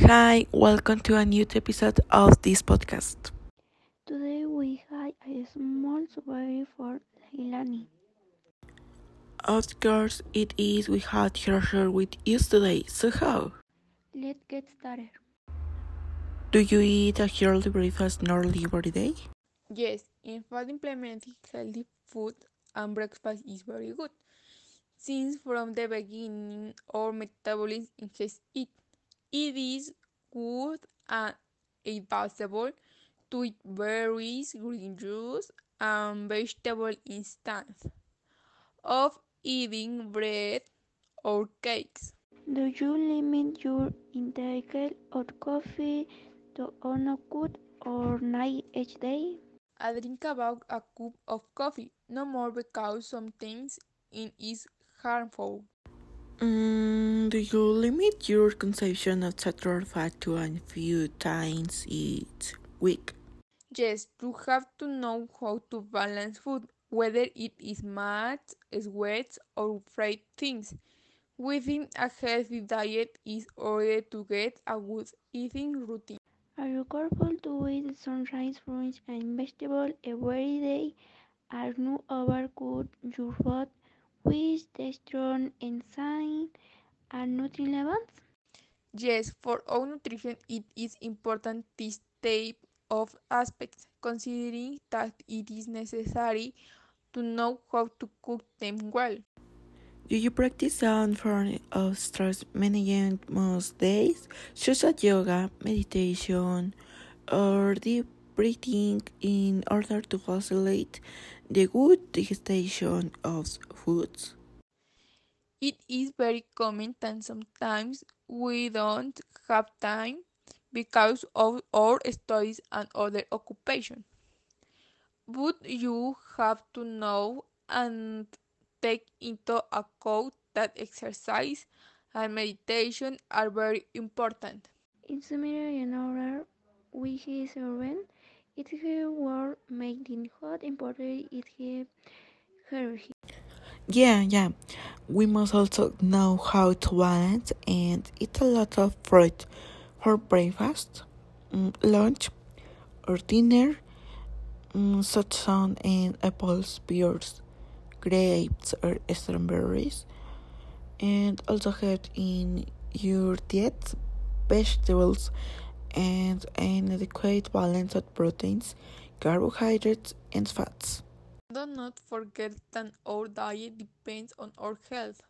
Hi, welcome to a new episode of this podcast. Today we have a small surprise for Leilani. Of course, it is we had her share with you today. So how? Let's get started. Do you eat a healthy breakfast nearly every day? Yes, in fact, implementing healthy food and breakfast is very good. Since from the beginning our metabolism has it, it is good and advisable to eat berries, green juice, and vegetable instead of eating bread or cakes. Do you limit your intake of coffee to one cup or night each day? I drink about a cup of coffee, no more because sometimes it is harmful. Mm, do you limit your consumption of saturated fat to a few times each week? Yes, you have to know how to balance food, whether it is mad, sweets, or fried things. Within a healthy diet is order to get a good eating routine. Are you careful to eat sunrise fruits and vegetables every day? Are you overcook your food with the strong enzymes and nutrients? Yes, for our nutrition it is important this type of aspects, considering that it is necessary to know how to cook them well. Do you practice some form of stress management most days, such as yoga, meditation, or deep breathing in order to facilitate the good digestion of foods? It is very common that sometimes we don't have time because of our studies and other occupations. But you have to know and take into account that exercise and meditation are very important. In similar in order with his servant, it worth making hot important it is healthy. Yeah, yeah. We must also know how to balance and eat a lot of fruit for breakfast, mm, lunch, or dinner, mm, such as and apples, pears, grapes, or strawberries, and also have in your diet vegetables and an adequate balance of proteins, carbohydrates, and fats. Do not forget that our diet depends on our health.